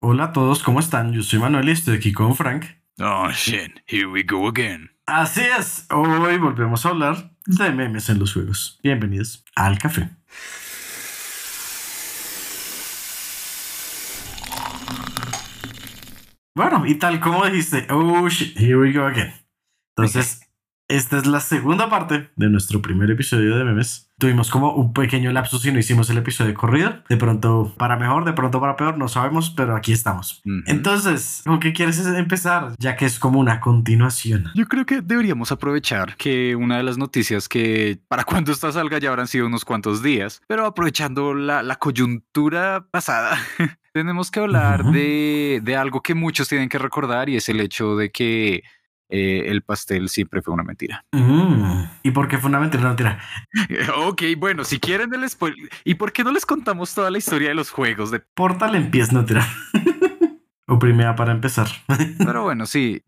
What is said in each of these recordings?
Hola a todos, ¿cómo están? Yo soy Manuel y estoy aquí con Frank. Oh shit, here we go again. Así es, hoy volvemos a hablar de memes en los juegos. Bienvenidos al café. Bueno, y tal como dijiste, oh shit, here we go again. Entonces, esta es la segunda parte de nuestro primer episodio de memes. Tuvimos como un pequeño lapsus y no hicimos el episodio corrido. De pronto para mejor, de pronto para peor, no sabemos, pero aquí estamos. Entonces, ¿con qué quieres empezar? Ya que es como una continuación. Yo creo que deberíamos aprovechar que una de las noticias que para cuando esta salga ya habrán sido unos cuantos días, pero aprovechando la, la coyuntura pasada, tenemos que hablar de, de algo que muchos tienen que recordar y es el hecho de que eh, el pastel siempre fue una mentira. Mm, ¿Y por qué fue una mentira? Ok, bueno, si quieren el spoiler. ¿Y por qué no les contamos toda la historia de los juegos? De... Portal no tira. o primera para empezar. Pero bueno, sí.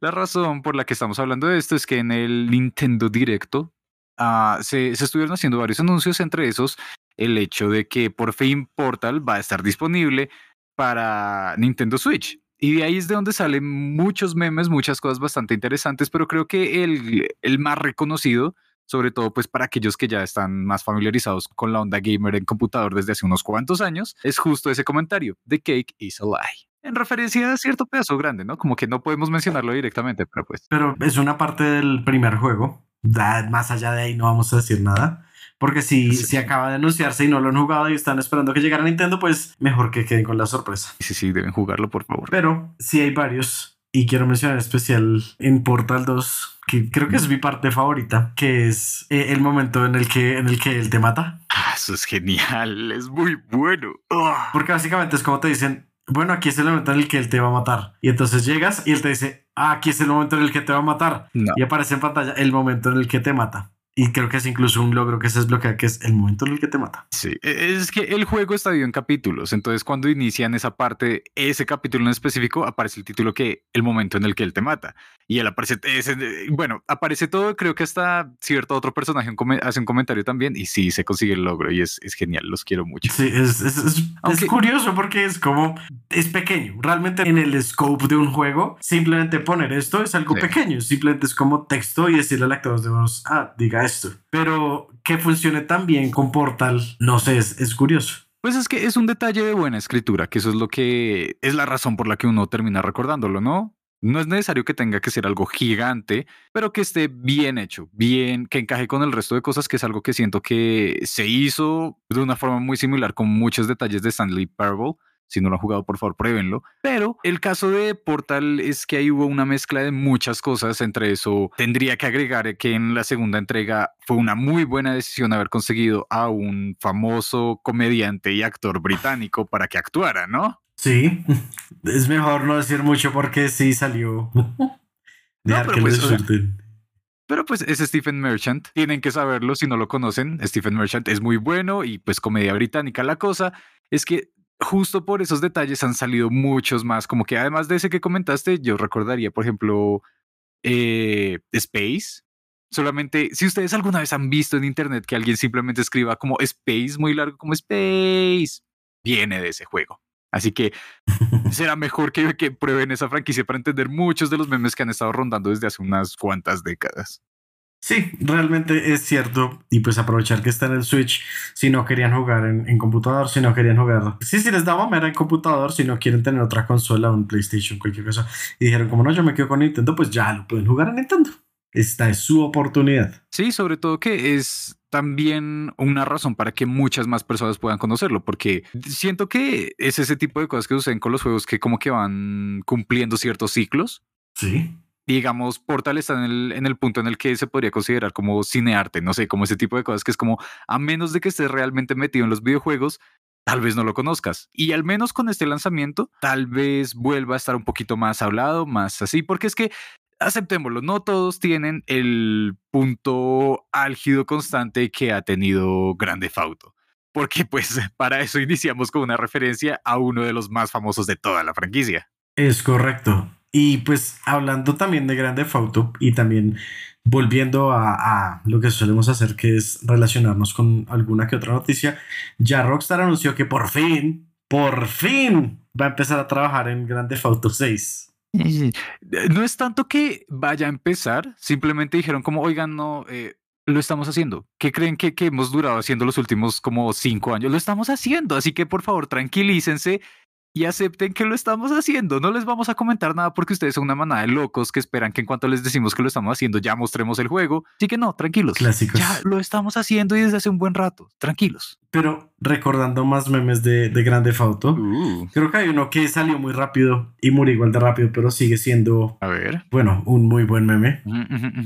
La razón por la que estamos hablando de esto es que en el Nintendo Directo ah, se, se estuvieron haciendo varios anuncios, entre esos el hecho de que por fin Portal va a estar disponible para Nintendo Switch. Y de ahí es de donde salen muchos memes, muchas cosas bastante interesantes, pero creo que el, el más reconocido, sobre todo pues para aquellos que ya están más familiarizados con la onda gamer en computador desde hace unos cuantos años, es justo ese comentario, The cake is a lie. En referencia a cierto pedazo grande, ¿no? Como que no podemos mencionarlo directamente, pero pues... Pero es una parte del primer juego. Más allá de ahí no vamos a decir nada. Porque si, Sí. si acaba de anunciarse y no lo han jugado y están esperando que llegara a Nintendo, pues mejor que queden con la sorpresa. Sí, sí, deben jugarlo, por favor. Pero sí hay varios. Y quiero mencionar en especial en Portal 2, que creo que es mi parte favorita, que es eh, el momento en el que, en el que él te mata. Ah, eso es genial, es muy bueno. Ah. Porque básicamente es como te dicen, bueno, aquí es el momento en el que él te va a matar. Y entonces llegas y él te dice, ah, aquí es el momento en el que te va a matar. No. Y aparece en pantalla el momento en el que te mata. Y creo que es incluso un logro que se desbloquea, que es el momento en el que te mata. Sí, e- es que el juego está dividido en capítulos, entonces cuando inician esa parte, ese capítulo en específico, aparece el título que el momento en el que él te mata. Y él aparece, ese, bueno, aparece todo, creo que hasta cierto otro personaje hace un comentario también y sí, se consigue el logro y es, es genial, los quiero mucho. Sí, es, es, es- es Aunque- curioso porque es como, es pequeño. Realmente en el scope de un juego, simplemente poner esto es algo Sí. pequeño. Simplemente es como texto y decirle al actor de voz, ah, diga esto. Pero que funcione tan bien con Portal, no sé, es, curioso. Pues es que es un detalle de buena escritura, que eso es lo que es la razón por la que uno termina recordándolo, ¿no? No es necesario que tenga que ser algo gigante, pero que esté bien hecho, bien, que encaje con el resto de cosas, que es algo que siento que se hizo de una forma muy similar con muchos detalles de Stanley Parable. Si no lo han jugado, por favor, pruébenlo. Pero el caso de Portal es que ahí hubo una mezcla de muchas cosas. Entre eso, tendría que agregar que en la segunda entrega fue una muy buena decisión haber conseguido a un famoso comediante y actor británico para que actuara, ¿no? Sí, es mejor no decir mucho porque sí salió. Dejar pero pues, o sea. Pero pues es Stephen Merchant. Tienen que saberlo si no lo conocen. Stephen Merchant es muy bueno y pues comedia británica. La cosa es que justo por esos detalles han salido muchos más. Como que además de ese que comentaste, yo recordaría, por ejemplo, eh, Space. Solamente, si ustedes alguna vez han visto en internet que alguien simplemente escriba como Space muy largo, como Space, viene de ese juego. Así que será mejor que, que prueben esa franquicia para entender muchos de los memes que han estado rondando desde hace unas cuantas décadas. Sí, realmente es cierto. Y pues aprovechar que está en el Switch si no querían jugar en, en computador, si no querían jugar. Sí, sí, les daba mera en computador si no quieren tener otra consola, un PlayStation, cualquier cosa. Y dijeron, como no, yo me quedo con Nintendo, pues ya lo pueden jugar en Nintendo. Esta es su oportunidad. Sí, sobre todo que es también una razón para que muchas más personas puedan conocerlo, porque siento que es ese tipo de cosas que suceden con los juegos que como que van cumpliendo ciertos ciclos. Sí. Digamos, Portal está en el, en el punto en el que se podría considerar como cinearte, no sé, como ese tipo de cosas que es como, a menos de que estés realmente metido en los videojuegos, tal vez no lo conozcas. Y al menos con este lanzamiento, tal vez vuelva a estar un poquito más hablado, más así, porque es que aceptémoslo, no todos tienen el punto álgido constante que ha tenido Grande Fauto. Porque pues para eso iniciamos con una referencia a uno de los más famosos de toda la franquicia. Es correcto. Y pues hablando también de Grande Auto y también volviendo a, lo que solemos hacer, que es relacionarnos con alguna que otra noticia, ya Rockstar anunció que por fin, por fin va a empezar a trabajar en Grand Theft Auto 6. No es tanto que vaya a empezar, simplemente dijeron como, oigan, no, eh, lo estamos haciendo. ¿Qué creen que, que hemos durado haciendo los últimos como cinco años? Lo estamos haciendo, así que por favor tranquilícense y acepten que lo estamos haciendo. No les vamos a comentar nada porque ustedes son una manada de locos que esperan que en cuanto les decimos que lo estamos haciendo ya mostremos el juego. Así que no, tranquilos. Clásicos. Ya lo estamos haciendo y desde hace un buen rato. Tranquilos. Pero recordando más memes de, de Grande Fauto, Uh, creo que hay uno que salió muy rápido y murió igual de rápido, pero sigue siendo, a ver. bueno, un muy buen meme,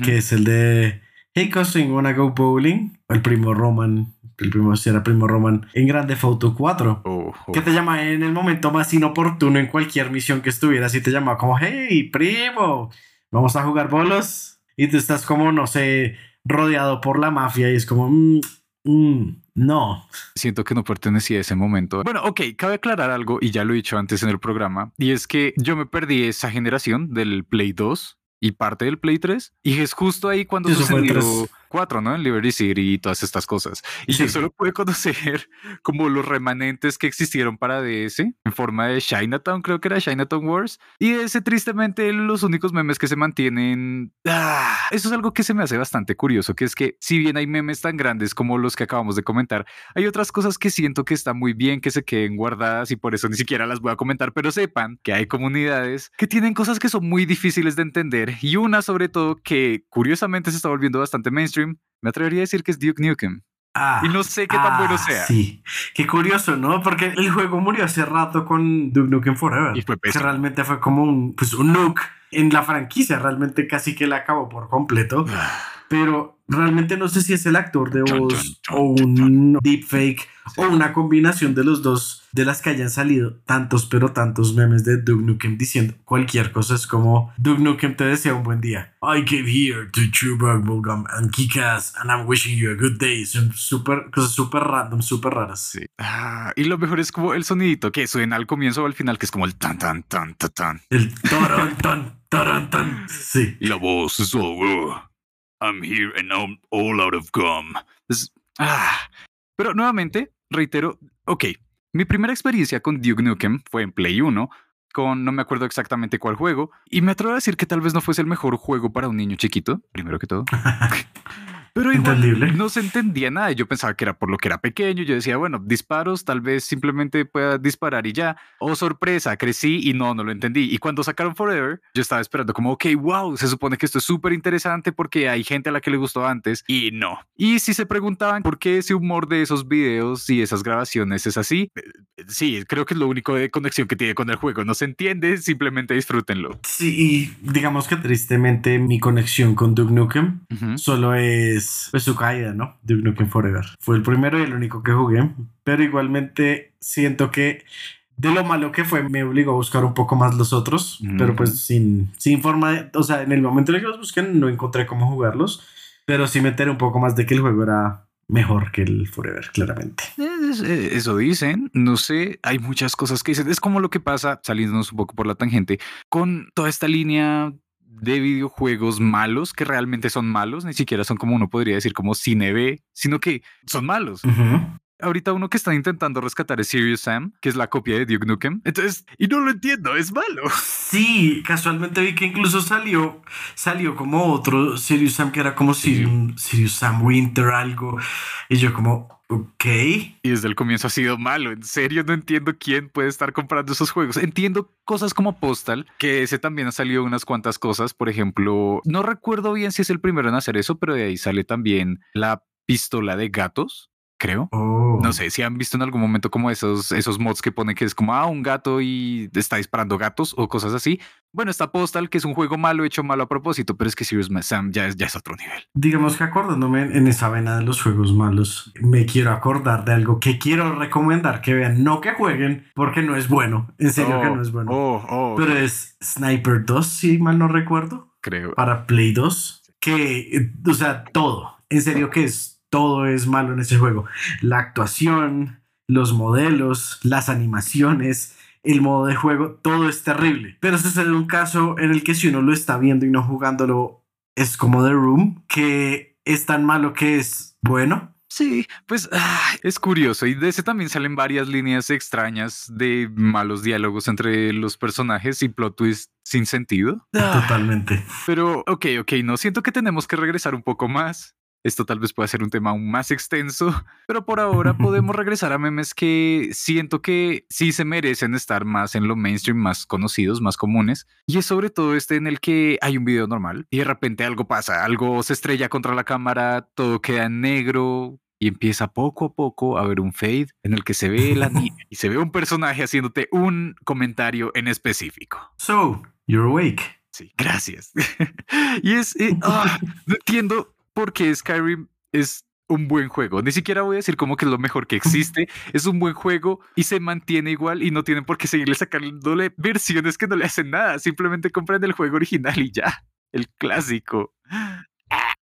que es el de Hey cousin, wanna go bowling? El primo Roman, el primo, si era primo Roman, en Grande Fauto 4. Oh, oh. Que te llama en el momento más inoportuno en cualquier misión que estuvieras y te llama como, hey, primo, vamos a jugar bolos. Y tú estás como, no sé, rodeado por la mafia y es como, "Mm, mm, no. Siento que no pertenecía a ese momento. Bueno, ok, cabe aclarar algo, y ya lo he dicho antes en el programa, y es que yo me perdí esa generación del Play 2 y parte del Play 3, y es justo ahí cuando Eso sucedió 3. 4, ¿no? En Liberty City y todas estas cosas. Y yo Sí. solo pude conocer como los remanentes que existieron para DS en forma de Chinatown, creo que era Chinatown Wars. Y ese, tristemente, los únicos memes que se mantienen. Ah, eso es algo que se me hace bastante curioso, que es que si bien hay memes tan grandes como los que acabamos de comentar, hay otras cosas que siento que están muy bien que se queden guardadas y por eso ni siquiera las voy a comentar, pero sepan que hay comunidades que tienen cosas que son muy difíciles de entender y una sobre todo que curiosamente se está volviendo bastante mainstream, me atrevería a decir que es Duke Nukem. Ah, Y no sé qué tan bueno ah, sea. Sí, qué curioso, ¿no? Porque el juego murió hace rato con Duke Nukem Forever. Y fue que realmente fue como un, pues, un nuke en la franquicia. Realmente casi que la acabó por completo. Pero realmente no sé si es el actor de voz o un deepfake o una combinación de los dos de las que hayan salido tantos pero tantos memes de Duke Nukem diciendo cualquier cosa es como Duke Nukem te desea un buen día I came here to chew bubblegum and kick ass and I'm wishing you a good day son súper cosas súper random súper raras Sí. Ah, y lo mejor es como el sonidito que suena al comienzo o al final, que es como el tan tan tan tan tan. el taran tan taran tan sí la voz es "Uh, I'm here and I'm all out of gum. Es- ah. Pero nuevamente, reitero, ok, mi primera experiencia con Duke Nukem fue en Play 1, con no me acuerdo exactamente cuál juego, y me atrevo a decir que tal vez no fuese el mejor juego para un niño chiquito, primero que todo. Pero igual Entendible. no se entendía nada. Yo pensaba que era por lo que era pequeño. Yo decía, bueno, disparos, tal vez simplemente pueda disparar y ya. Oh, sorpresa, crecí y no, no lo entendí. Y cuando sacaron Forever, yo estaba esperando como, ok, wow, se supone que esto es súper interesante porque hay gente a la que le gustó antes y no. Y si se preguntaban por qué ese humor de esos videos y esas grabaciones es así, eh, sí, creo que es lo único de conexión que tiene con el juego. No se entiende, simplemente disfrútenlo. sí y digamos que tristemente mi conexión con Duke Nukem Ujú. solo es pues, su caída, ¿no? Duke Nukem Forever. Fue el primero y el único que jugué, pero igualmente siento que de lo malo que fue me obligó a buscar un poco más los otros, pero pues sin, sin forma de, o sea, en el momento en el que los busqué no encontré cómo jugarlos, pero sí me enteré un poco más de que el juego era mejor que el Forever, claramente. Es- eh, Eso dicen, no sé, hay muchas cosas que dicen. Es como lo que pasa, saliéndonos un poco por la tangente, con toda esta línea de videojuegos malos que realmente son malos, ni siquiera son como uno podría decir como cine B, sino que son malos. Ahorita uno que está intentando rescatar es Serious Sam, que es la copia de Duke Nukem. Entonces, y no lo entiendo, es malo. Sí, casualmente vi que incluso salió, salió como otro Sirius Sam que era como Sí. Sirius, Sirius Sam Winter algo, y yo como, ok. Y desde el comienzo ha sido malo. En serio, no entiendo quién puede estar comprando esos juegos. Entiendo cosas como Postal, que ese también ha salido unas cuantas cosas. Por ejemplo, no recuerdo bien si es el primero en hacer eso, pero de ahí sale también la pistola de gatos, creo. Oh. No sé si han visto en algún momento como esos, esos mods que ponen que es como, ah, un gato y está disparando gatos o cosas así. Bueno, está Postal, que es un juego malo hecho malo a propósito, pero es que Serious Sam ya es, ya es otro nivel. Digamos que acordándome en esa vena de los juegos malos, me quiero acordar de algo que quiero recomendar que vean, no que jueguen, porque no es bueno, en serio que no es bueno. Oh, oh, Pero es Sniper 2, si mal no recuerdo, creo. para Play 2, que, o sea, todo, en serio que es, todo es malo en ese juego. La actuación, los modelos, las animaciones, el modo de juego, todo es terrible. Pero sucede un caso en el que si uno lo está viendo y no jugándolo, es como The Room, que es tan malo que es bueno. Sí, pues ah, es curioso y de ese también salen varias líneas extrañas de malos diálogos entre los personajes y plot twist sin sentido. Totalmente. Pero ok, ok, no siento que tenemos que regresar un poco más. Esto tal vez pueda ser un tema aún más extenso, pero por ahora podemos regresar a memes que siento que sí se merecen estar más en lo mainstream, más conocidos, más comunes. Y es sobre todo este en el que hay un video normal y de repente algo pasa, algo se estrella contra la cámara, todo queda en negro, y empieza poco a poco a ver un fade en el que se ve la niña y se ve un personaje haciéndote un comentario en específico. So, you're awake. Sí, gracias. y es, eh, ah, no entiendo por qué Skyrim es un buen juego. Ni siquiera voy a decir como que es lo mejor que existe. Es un buen juego y se mantiene igual y no tienen por qué seguirle sacándole versiones que no le hacen nada. Simplemente compran el juego original y ya. El clásico.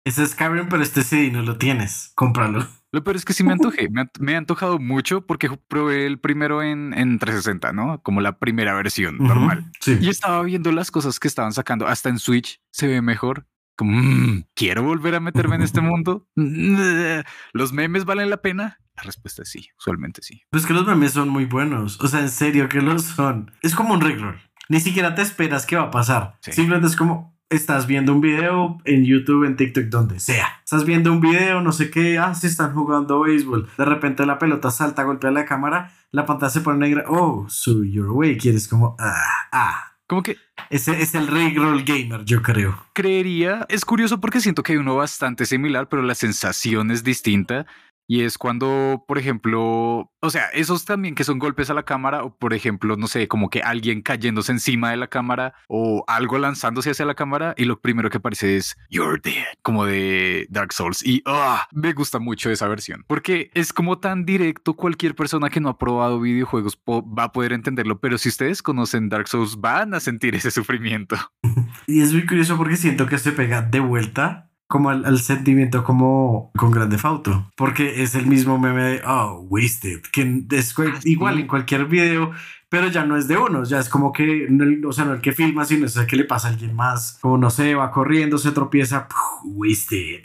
Ese es Skyrim, pero este sí no lo tienes. Cómpralo. Lo peor es que sí me antojé, me, ha- me ha antojado mucho porque probé el primero en, en 360, ¿no? Como la primera versión normal. Sí. Y estaba viendo las cosas que estaban sacando, hasta en Switch se ve mejor. Como, mm, ¿quiero volver a meterme en este mundo? ¿Los memes valen la pena? La respuesta es sí, usualmente sí. Pues que los memes son muy buenos. O sea, en serio que los son. Es como un rickroll. Ni siquiera te esperas qué va a pasar. Sí. Simplemente es como estás viendo un video en YouTube, en TikTok, donde sea. Estás viendo un video, no sé qué. Ah, sí están jugando béisbol. De repente la pelota salta, golpea la cámara. La pantalla se pone negra. Oh, so you're awake. Y eres como, ah, ah. Como que Ese es el rickroll gamer, yo creo. creería, es curioso porque siento que hay uno bastante similar, pero la sensación es distinta. Y es cuando, por ejemplo, o sea, esos también que son golpes a la cámara, o por ejemplo, no sé, como que alguien cayéndose encima de la cámara o algo lanzándose hacia la cámara y lo primero que aparece es You're dead, como de Dark Souls. Y ah, me gusta mucho esa versión porque es como tan directo. Cualquier persona que no ha probado videojuegos va a poder entenderlo, pero si ustedes conocen Dark Souls, van a sentir ese sufrimiento. Y es muy curioso porque siento que se pega de vuelta como al, al sentimiento como con Grande Fauto. Porque es el mismo meme de, oh, wasted. Que es Ah, igual en cualquier video, pero ya no es de uno. Ya es como que, no o sea, no el que filma, sino es el que le pasa a alguien más. Como no sé, va corriendo, se tropieza, wasted.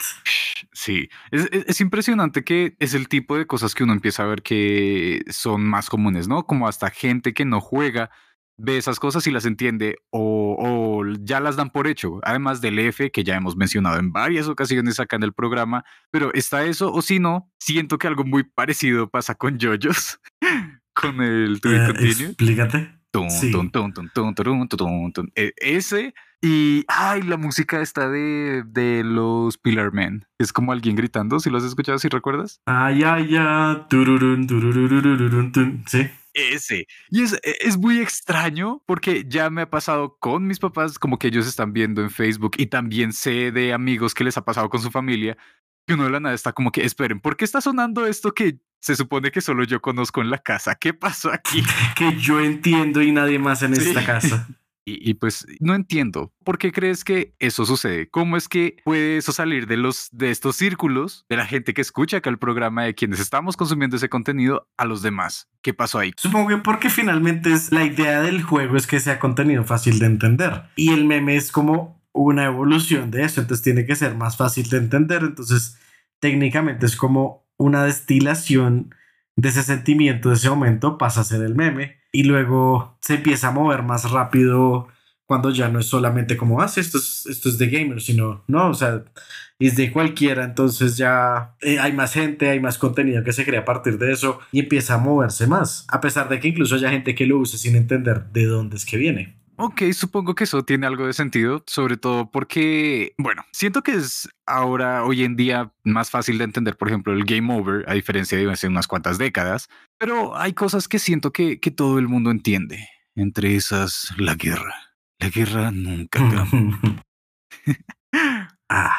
Sí, es, es- es impresionante que es el tipo de cosas que uno empieza a ver que son más comunes, ¿no? Como hasta gente que no juega ve esas cosas y las entiende o, o ya las dan por hecho, además del F que ya hemos mencionado en varias ocasiones acá en el programa, pero está eso o si no, siento que algo muy parecido pasa con JoJo's, con el Be Eh, Continued. explícate. Tun, Sí. tun, tun. E- Ese y ay, la música está de, de los Pillar Men. Es como alguien gritando, si lo has escuchado, si recuerdas. Ay, ay, ay. Sí. Ese. Y es, e- es muy extraño porque ya me ha pasado con mis papás, como que ellos están viendo en Facebook y también sé de amigos que les ha pasado con su familia, que uno de la nada está como que, esperen, ¿por qué está sonando esto que se supone que solo yo conozco en la casa? ¿Qué pasó aquí? Que yo entiendo y nadie más en Sí. esta casa. Y, pues no entiendo por qué crees que eso sucede. ¿Cómo es que puede eso salir de los de estos círculos de la gente que escucha acá el programa de quienes estamos consumiendo ese contenido a los demás? ¿Qué pasó ahí? Supongo que porque finalmente es la idea del juego es que sea contenido fácil de entender. Y el meme es como una evolución de eso, entonces tiene que ser más fácil de entender. Entonces, técnicamente es como una destilación de ese sentimiento, de ese momento, pasa a ser el meme. Y luego se empieza a mover más rápido cuando ya no es solamente como, ah, esto es, esto es de gamer, sino, no, o sea, es de cualquiera, entonces ya eh, hay más gente, hay más contenido que se crea a partir de eso y empieza a moverse más, a pesar de que incluso haya gente que lo use sin entender de dónde es que viene. Ok, supongo que eso tiene algo de sentido, sobre todo porque, bueno, siento que es ahora, hoy en día, más fácil de entender, por ejemplo, el game over, a diferencia de hace unas cuantas décadas, pero hay cosas que siento que, que todo el mundo entiende, entre esas la guerra. La guerra nunca cambia. ah,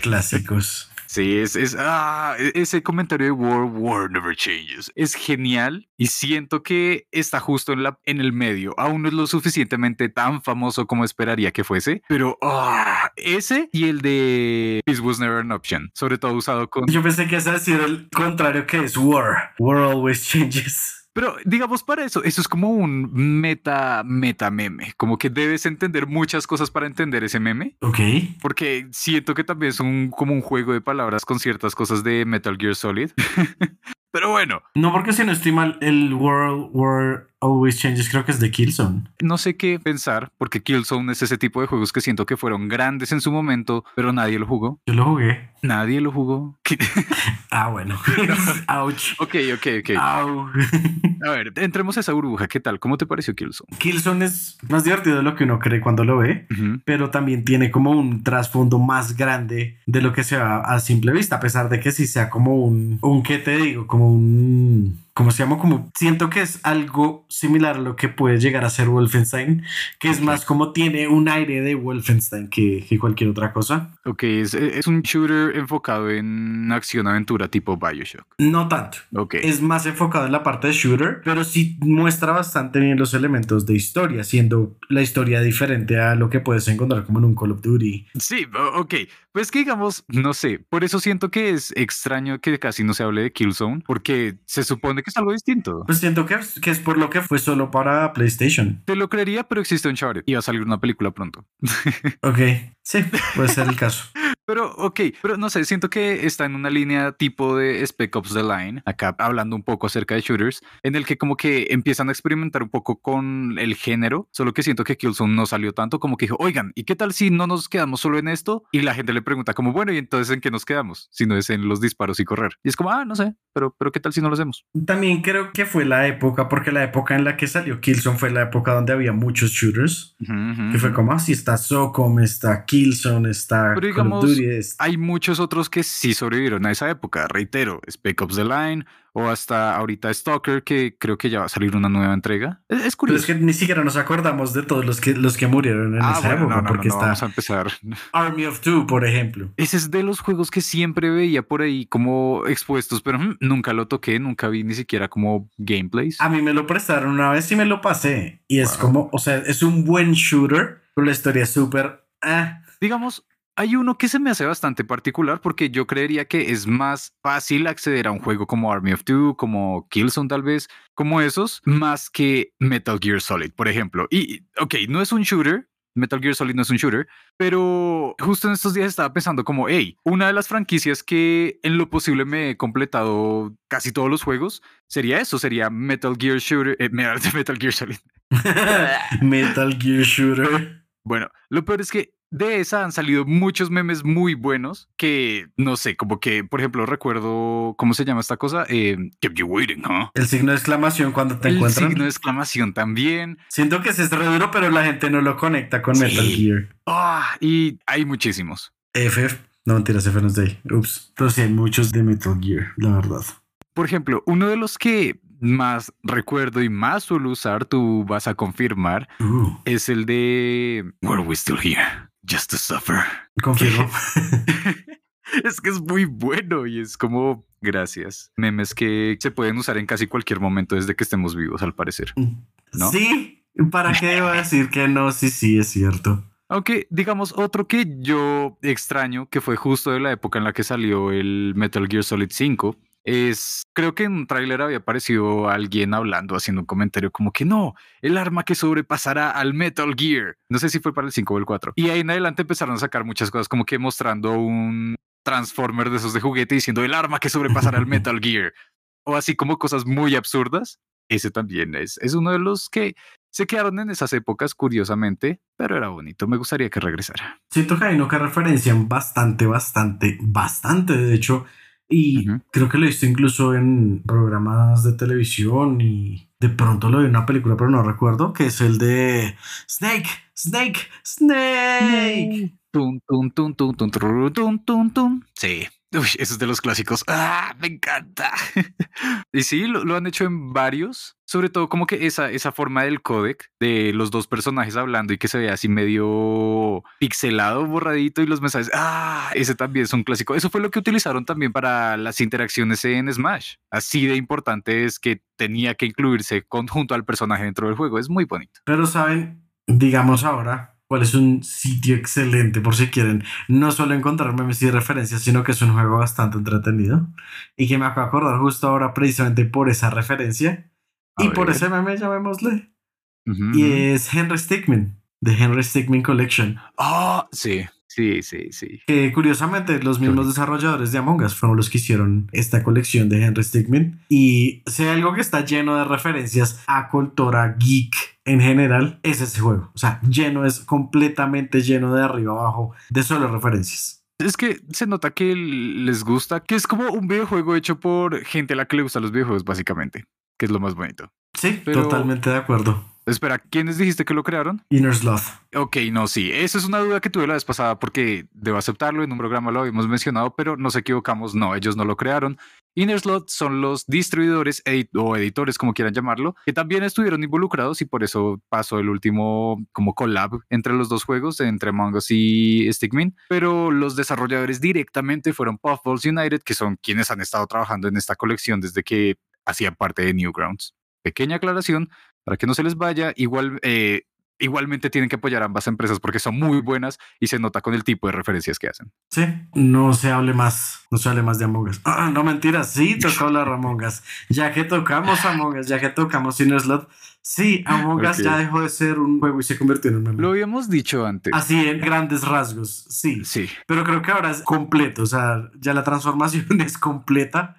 clásicos. Sí, es, ah, e- ese comentario de War, War never changes. Es genial y siento que está justo en, la, en el medio. Aún no es lo suficientemente tan famoso como esperaría que fuese, pero ah, ese y el de Peace was never an option, sobre todo usado con... Yo pensé que ese decir el contrario que es war. War always changes. Pero digamos para eso, eso es como un meta, meta meme, como que debes entender muchas cosas para entender ese meme. Ok. Porque siento que también es un, como un juego de palabras con ciertas cosas de Metal Gear Solid. Pero bueno. No, porque si no estoy mal, el World War Always Changes creo que es de Killzone. No sé qué pensar, porque Killzone es ese tipo de juegos que siento que fueron grandes en su momento, pero nadie lo jugó. Yo lo jugué. Nadie lo jugó. ah, bueno. Ouch. Ok, ok, ok. a ver, entremos a esa burbuja. ¿Qué tal? ¿Cómo te pareció Killzone? Killzone es más divertido de lo que uno cree cuando lo ve, pero también tiene como un trasfondo más grande de lo que se ve a simple vista, a pesar de que sí sea como un, un ¿qué te digo? Como un como se llama, como siento que es algo similar a lo que puede llegar a ser Wolfenstein, que es más como tiene un aire de Wolfenstein que, que cualquier otra cosa. Ok, es, es, un shooter enfocado en acción-aventura tipo Bioshock. No tanto. Ok. Es más enfocado en la parte de shooter, pero sí muestra bastante bien los elementos de historia, siendo la historia diferente a lo que puedes encontrar como en un Call of Duty. Sí, ok. Pues que digamos, no sé, por eso siento que es extraño que casi no se hable de Killzone, porque se supone que es algo distinto. Pues siento que, que es por lo que fue solo para PlayStation. Te lo creería, pero existe un Uncharted y va a salir una película pronto. ok, sí, puede ser el caso. Pero, ok, pero no sé, siento que está en una línea tipo de Spec Ops The Line, acá hablando un poco acerca de shooters, en el que como que empiezan a experimentar un poco con el género, solo que siento que Killzone no salió tanto, como que dijo, oigan, ¿y qué tal si no nos quedamos solo en esto? Y la gente le pregunta como, bueno, ¿y entonces en qué nos quedamos? Si no es en los disparos y correr. Y es como, ah, no sé, pero, pero ¿qué tal si no lo hacemos? También creo que fue la época, porque la época en la que salió Killzone fue la época donde había muchos shooters, que fue como, así ah, está SOCOM, está Killzone, está of Duty, hay muchos otros que sí sobrevivieron a esa época. Reitero, Spec Ops The Line o hasta ahorita Stalker, que creo que ya va a salir una nueva entrega. Es, curioso. Pero es que ni siquiera nos acordamos de todos los que, los que murieron en ah, esa época, porque está vamos a empezar. Army of Two, por ejemplo. Ese es de los juegos que siempre veía por ahí como expuestos, pero mm, nunca lo toqué, nunca vi ni siquiera como gameplays. A mí me lo prestaron una vez y me lo pasé. Y es como, o sea, es un buen shooter, pero la historia es súper... Ah. Digamos, hay uno que se me hace bastante particular porque yo creería que es más fácil acceder a un juego como Army of Two, como Killzone tal vez, como esos, más que Metal Gear Solid, por ejemplo. Y, ok, no es un shooter, Metal Gear Solid no es un shooter, pero justo en estos días estaba pensando como, hey, una de las franquicias que en lo posible me he completado casi todos los juegos sería eso, sería Metal Gear Shooter, eh, Metal Gear Solid. Metal Gear Shooter. Bueno, lo peor es que de esa han salido muchos memes muy buenos que, no sé, como que, por ejemplo, recuerdo, ¿cómo se llama esta cosa? Eh, kept you. El signo de exclamación cuando te encuentran. El signo de exclamación también. Siento que ese es re duro, pero la gente no lo conecta con Metal Gear. Ah, y hay muchísimos. FF. No mentiras, F no es de Ups. Pero sí hay muchos de Metal Gear, la verdad. Por ejemplo, uno de los que más recuerdo y más suelo usar, tú vas a confirmar, uh. es el de Were We Still Here? Just to Suffer. Confirmo. es que es muy bueno y es como gracias. Memes que se pueden usar en casi cualquier momento desde que estemos vivos, al parecer. ¿No? Sí, ¿para qué iba a decir que no? Sí, sí, es cierto. Aunque, digamos, otro que yo extraño, que fue justo de la época en la que salió el Metal Gear Solid 5, es, creo que en un tráiler había aparecido alguien hablando, haciendo un comentario como que no, el arma que sobrepasará al Metal Gear. No sé si fue para el 5 o el 4. Y ahí en adelante empezaron a sacar muchas cosas, como que mostrando un Transformer de esos de juguete diciendo el arma que sobrepasará al Metal Gear. O así como cosas muy absurdas. Ese también es, es uno de los que se quedaron en esas épocas, curiosamente, pero era bonito. Me gustaría que regresara. Siento que hay no que referencian bastante, bastante, bastante. De hecho, y creo que lo he visto incluso en programas de televisión y de pronto lo vi en una película, pero no recuerdo, que es el de Snake, Snake, Snake. Tum, tum, tum, tum, tum, tum, tum, tum. Sí, Uy, eso es de los clásicos. ¡Ah! Me encanta. y sí, lo, han hecho en varios. Sobre todo como que esa, esa forma del codec de los dos personajes hablando y que se ve así medio pixelado, borradito y los mensajes. ¡Ah! Ese también es un clásico. Eso fue lo que utilizaron también para las interacciones en Smash. Así de importante es que tenía que incluirse conjunto al personaje dentro del juego. Es muy bonito. Pero saben, digamos ahora, cuál es un sitio excelente por si quieren no solo encontrar memes y referencias, sino que es un juego bastante entretenido y que me acabo de acordar justo ahora precisamente por esa referencia. y por ver. ese meme llamémosle. Ujú, Y ujú. es Henry Stickmin, de Henry Stickmin Collection. Ah, sí, sí, sí, sí. Que curiosamente los mismos desarrolladores de Among Us fueron los que hicieron esta colección de Henry Stickmin. Y hay algo que está lleno de referencias a cultura geek en general, es ese juego. O sea, lleno, es completamente lleno de arriba abajo de solo referencias. Es que se nota que les gusta, que es como un videojuego hecho por gente a la que le gustan los videojuegos, básicamente, que es lo más bonito. Sí, Pero- totalmente de acuerdo. Espera, ¿quiénes dijiste que lo crearon? Inner Sloth. Ok, no, sí, esa es una duda que tuve la vez pasada porque debo aceptarlo, en un programa lo habíamos mencionado, pero nos equivocamos, no, ellos no lo crearon. Innerslot son los distribuidores edit- o editores, como quieran llamarlo, que también estuvieron involucrados y por eso pasó el último como collab entre los dos juegos, entre Among Us y Stickmin. Pero los desarrolladores directamente fueron Puffballs United, que son quienes han estado trabajando en esta colección desde que hacían parte de Newgrounds. Pequeña aclaración, para que no se les vaya, igual, eh, igualmente tienen que apoyar a ambas empresas porque son muy buenas y se nota con el tipo de referencias que hacen. Sí, no se hable más, no se hable más de Among Us. Ah, no mentiras, sí tocó hablar de Among Us. Ya que tocamos Among Us, ya que tocamos Inner Slot, sí, Among Us ya dejó de ser un juego y se convirtió en un meme. Lo habíamos dicho antes. Así en grandes rasgos, sí. Sí. Pero creo que ahora es completo, o sea, ya la transformación es completa.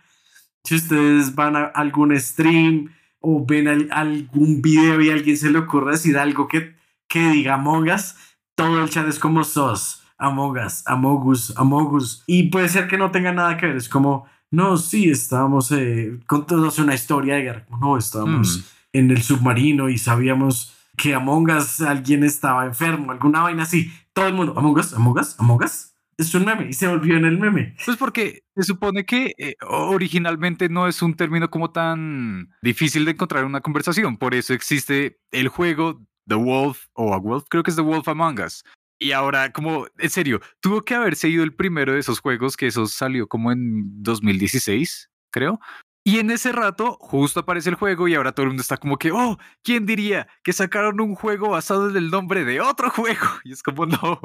Si ustedes van a algún stream o ven al- algún video y a alguien se le ocurre decir algo que, que diga Among Us, todo el chat es como sos, Among Us, Among Us, Among Us. Y puede ser que no tenga nada que ver, es como, no, sí, estábamos eh, contándonos una historia de guerra. No, estábamos Mm. en el submarino y sabíamos que Among Us alguien estaba enfermo, alguna vaina así. Todo el mundo, Among Us, Among Us, Among Us. Es un meme y se volvió en el meme. Pues porque se supone que eh, originalmente no es un término como tan difícil de encontrar en una conversación. Por eso existe el juego The Wolf o A Wolf, creo que es The Wolf Among Us. Y ahora, como, en serio, tuvo que haberse ido el primero de esos juegos, que eso salió como en 2016, creo. Y en ese rato justo aparece el juego y ahora todo el mundo está como que, oh, ¿quién diría que sacaron un juego basado en el nombre de otro juego? Y es como, no,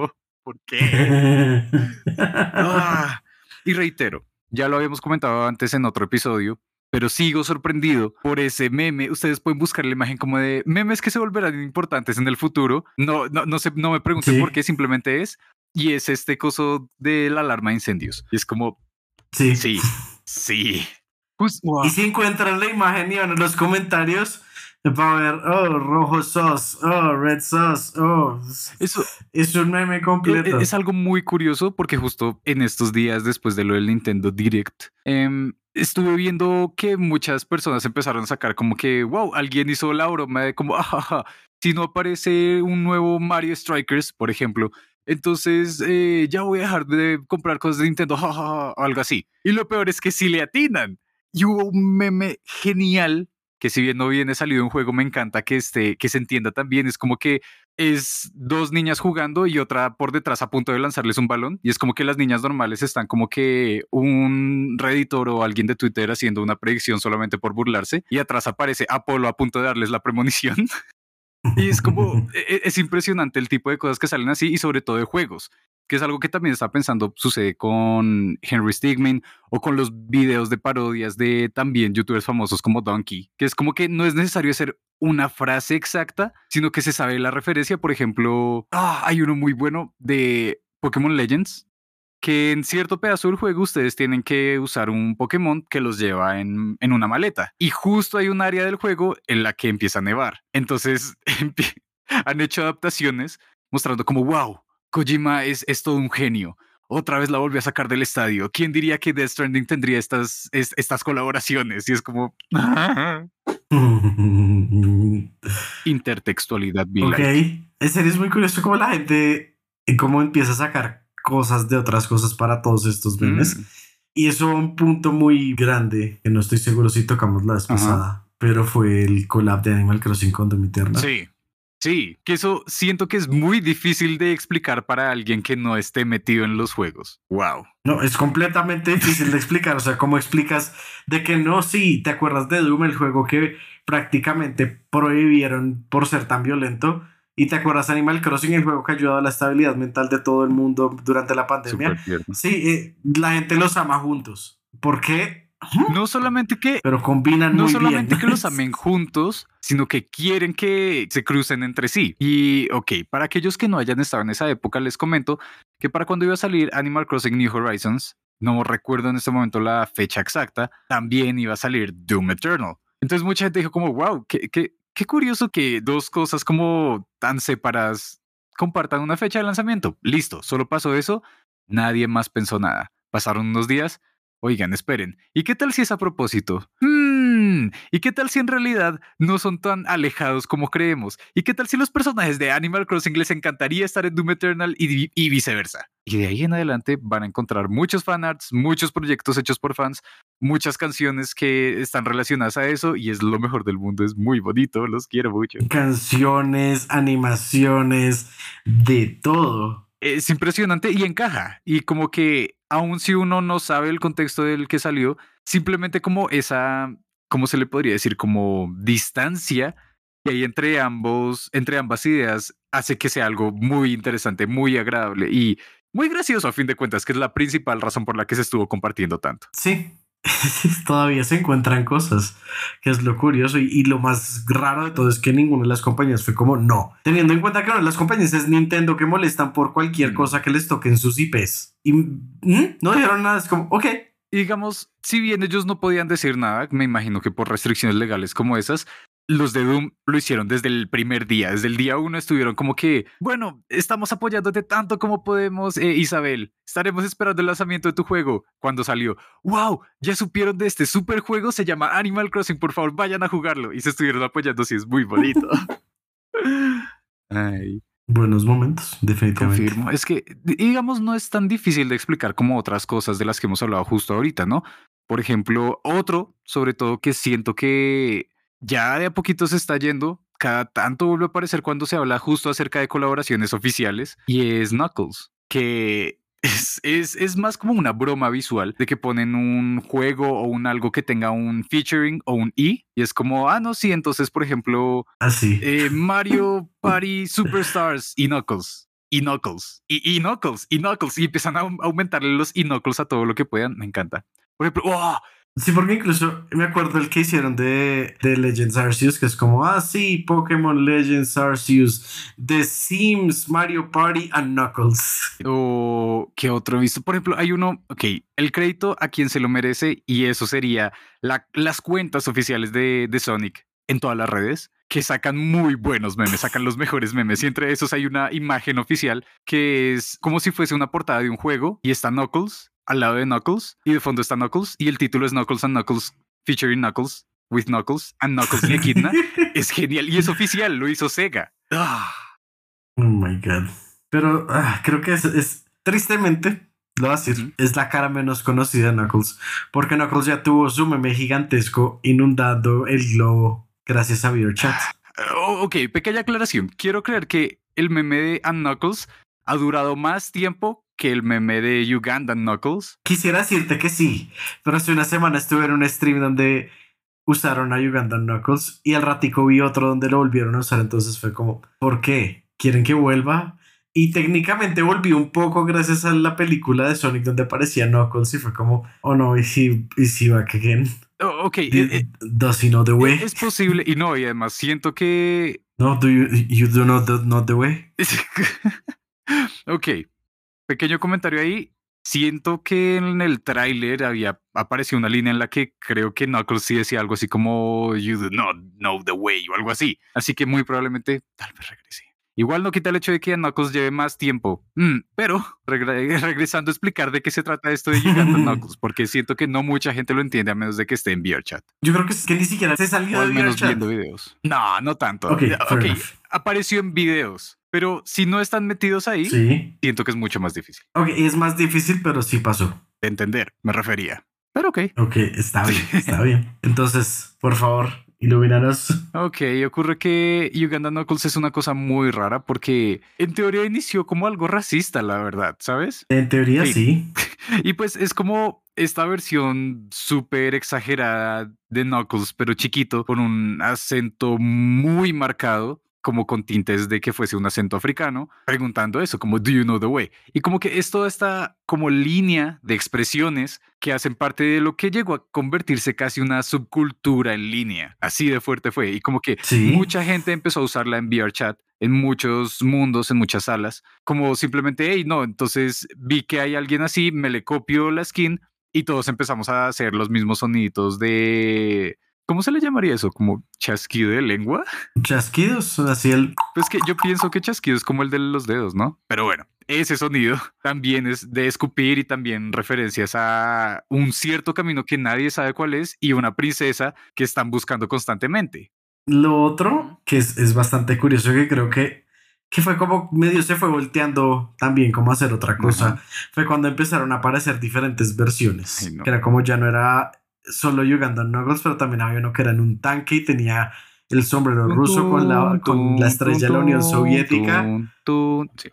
¿por qué? Ah, y reitero, ya lo habíamos comentado antes en otro episodio, pero sigo sorprendido por ese meme. Ustedes pueden buscar la imagen como de memes que se volverán importantes en el futuro. No, no, no, sé, no me pregunten Sí. por qué, simplemente es. Y es este coso de la alarma de incendios. Y es como, Sí. sí, sí. Pues, Y si encuentran la imagen y van en los comentarios, va a ver, oh, rojo sos, oh, red sos, oh. eso, Es un meme completo. E- Es algo muy curioso porque justo en estos días después de lo del Nintendo Direct, em, estuve viendo que muchas personas empezaron a sacar como que, wow, alguien hizo la broma de como, ajaja, si no aparece un nuevo Mario Strikers, por ejemplo, entonces eh, ya voy a dejar de comprar cosas de Nintendo, jajaja, o algo así. Y lo peor es que sí le atinan. Y hubo un meme genial que si bien no viene salido un juego, me encanta que, esté, que se entienda también. Es como que es dos niñas jugando y otra por detrás a punto de lanzarles un balón. Y es como que las niñas normales están como que un redditor o alguien de Twitter haciendo una predicción solamente por burlarse. Y atrás aparece Apolo a punto de darles la premonición. y es como, e- es impresionante el tipo de cosas que salen así y sobre todo de juegos. Que es algo que también está pensando sucede con Henry Stigman o con los videos de parodias de también youtubers famosos como Donkey, que es como que no es necesario hacer una frase exacta, sino que se sabe la referencia. Por ejemplo, ah, hay uno muy bueno de Pokémon Legends, que en cierto pedazo del juego ustedes tienen que usar un Pokémon que los lleva en, en una maleta. Y justo hay un área del juego en la que empieza a nevar. Entonces han hecho adaptaciones mostrando como, wow, Kojima es, es todo un genio. Otra vez la volvió a sacar del estadio. ¿Quién diría que Death Stranding tendría estas, es- estas colaboraciones? Y es como intertextualidad. be ok. like. En serio es muy curioso cómo la gente, y cómo empieza a sacar cosas de otras cosas para todos estos memes. Mm. Y eso un punto muy grande, que no estoy seguro si tocamos la vez Ajá. pasada, pero fue el collab de Animal Crossing con Doom Eternal. Sí. Sí, que eso siento que es muy difícil de explicar para alguien que no esté metido en los juegos. Wow. No, es completamente difícil de explicar. O sea, ¿cómo explicas de que no? Sí, ¿te acuerdas de Doom, el juego que prácticamente prohibieron por ser tan violento? ¿Y te acuerdas de Animal Crossing, el juego que ayudó a la estabilidad mental de todo el mundo durante la pandemia? Sí, eh, la gente los ama juntos. ¿Por qué? no solamente que pero combinan no muy solamente bien. que los amen juntos, sino que quieren que se crucen entre sí. Y ok, para aquellos que no hayan estado en esa época, les comento que para cuando iba a salir Animal Crossing New Horizons, no recuerdo en este momento la fecha exacta, también iba a salir Doom Eternal. Entonces mucha gente dijo como, wow, qué, qué, qué curioso que dos cosas como tan separadas compartan una fecha de lanzamiento. Listo, solo pasó eso, nadie más pensó nada. Pasaron unos días, oigan, esperen, ¿y qué tal si es a propósito? Hmm, ¿y qué tal si en realidad no son tan alejados como creemos? ¿Y qué tal si los personajes de Animal Crossing les encantaría estar en Doom Eternal y, y viceversa? Y de ahí en adelante van a encontrar muchos fanarts, muchos proyectos hechos por fans, muchas canciones que están relacionadas a eso y es lo mejor del mundo, es muy bonito, los quiero mucho. Canciones, animaciones, de todo. Es impresionante y encaja. Y como que aun si uno no sabe el contexto del que salió, simplemente como esa, ¿cómo se le podría decir? Como distancia que hay entre ambos, entre ambas ideas, hace que sea algo muy interesante, muy agradable y muy gracioso a fin de cuentas, que es la principal razón por la que se estuvo compartiendo tanto. Sí, todavía se encuentran cosas, que es lo curioso y, y, lo más raro de todo es que ninguna de las compañías fue como no, teniendo en cuenta que una de las compañías es Nintendo que molestan por cualquier cosa que les toquen sus IPs y ¿mm? no dijeron nada, es como ok. Y digamos, si bien ellos no podían decir nada, me imagino que por restricciones legales como esas, los de Doom lo hicieron desde el primer día, desde el día uno estuvieron como que, bueno, estamos apoyándote tanto como podemos, eh, Isabel, estaremos esperando el lanzamiento de tu juego cuando salió. ¡Wow! Ya supieron de este super juego, se llama Animal Crossing, por favor vayan a jugarlo. Y se estuvieron apoyando, sí, es muy bonito. Ay. Buenos momentos, definitivamente. Confirmo. Es que, digamos, no es tan difícil de explicar como otras cosas de las que hemos hablado justo ahorita, ¿no? Por ejemplo, otro, sobre todo que siento que ya de a poquito se está yendo. Cada tanto vuelve a aparecer cuando se habla justo acerca de colaboraciones oficiales y es Knuckles, que es, es, es, más como una broma visual de que ponen un juego o un algo que tenga un featuring o un i y es como, ah, no, sí, entonces, por ejemplo, así eh, Mario Party Superstars y Knuckles. Y Knuckles, y, y Knuckles, y Knuckles, y empiezan a aumentarle los y Knuckles a todo lo que puedan. Me encanta. Por ejemplo, ¡oh! Sí, porque incluso me acuerdo el que hicieron de, de Legends Arceus, que es como, ah, sí, Pokémon Legends Arceus, The Sims, Mario Party and Knuckles. O qué otro he visto. Por ejemplo, hay uno, ok, el crédito a quien se lo merece, y eso sería la, las cuentas oficiales de, de Sonic en todas las redes que sacan muy buenos memes, sacan los mejores memes y entre esos hay una imagen oficial que es como si fuese una portada de un juego y está Knuckles al lado de Knuckles y de fondo está Knuckles y el título es Knuckles and Knuckles featuring Knuckles with Knuckles and Knuckles y Echidna. es genial y es oficial, lo hizo Sega. Ah. Oh my god. Pero ah, creo que es, es, tristemente, lo voy a decir, uh -huh. es la cara menos conocida de Knuckles, porque Knuckles ya tuvo su meme gigantesco inundando el globo gracias a VideoChat. Oh, ok, pequeña aclaración. Quiero creer que el meme de Knuckles ha durado más tiempo que el meme de Uganda Knuckles. Quisiera decirte que sí, pero hace una semana estuve en un stream donde usaron a Uganda Knuckles y al ratico vi otro donde lo volvieron a usar, entonces fue como, ¿por qué? ¿Quieren que vuelva? Y técnicamente volvió un poco gracias a la película de Sonic donde aparecía Knuckles y fue como, oh no, y si, y back again. Oh, ok. Eh, Does he know the way? Es posible, y no, y además siento que... No, do you, you do not, not the way? ok, pequeño comentario ahí. Siento que en el tráiler había aparecido una línea en la que creo que Knuckles sí decía algo así como You do not know the way o algo así. Así que muy probablemente tal vez regrese. Igual no quita el hecho de que Knuckles lleve más tiempo. Mm, pero regre regresando a explicar de qué se trata esto de Gigante Knuckles, porque siento que no mucha gente lo entiende a menos de que esté en VRChat. Yo creo que es que ni siquiera se salió o al de menos VRChat. viendo videos. No, no tanto. Ok, okay. apareció en videos. Pero si no están metidos ahí, Sí. siento que es mucho más difícil. Ok, es más difícil, pero sí pasó. De entender, me refería. Pero ok. Ok, está bien, está bien. Entonces, por favor, ilumínanos. Ok, ocurre que Uganda Knuckles es una cosa muy rara porque en teoría inició como algo racista, la verdad, ¿sabes? En teoría, Sí. sí. Y pues es como esta versión súper exagerada de Knuckles, pero chiquito, con un acento muy marcado. Como con tintes de que fuese un acento africano, preguntando eso, como, ¿do you know the way? Y como que es toda esta como línea de expresiones que hacen parte de lo que llegó a convertirse casi una subcultura en línea. Así de fuerte fue. Y como que mucha gente empezó a usarla en VRChat en muchos mundos, en muchas salas, como simplemente, hey, no, entonces vi que hay alguien así, me le copio la skin y todos empezamos a hacer los mismos soniditos de ¿Cómo se le llamaría eso? ¿Como chasquido de lengua? Chasquidos, así el... Pues que yo pienso que chasquido es como el de los dedos, ¿no? Pero bueno, ese sonido también es de escupir y también referencias a un cierto camino que nadie sabe cuál es y una princesa que están buscando constantemente. Lo otro que es, bastante curioso que creo que que fue como medio se fue volteando también como hacer otra cosa, fue cuando empezaron a aparecer diferentes versiones, que era como ya no era solo Uganda Knuckles, pero también había uno que era en un tanque y tenía el sombrero ruso con la, con la estrella de la Unión Soviética.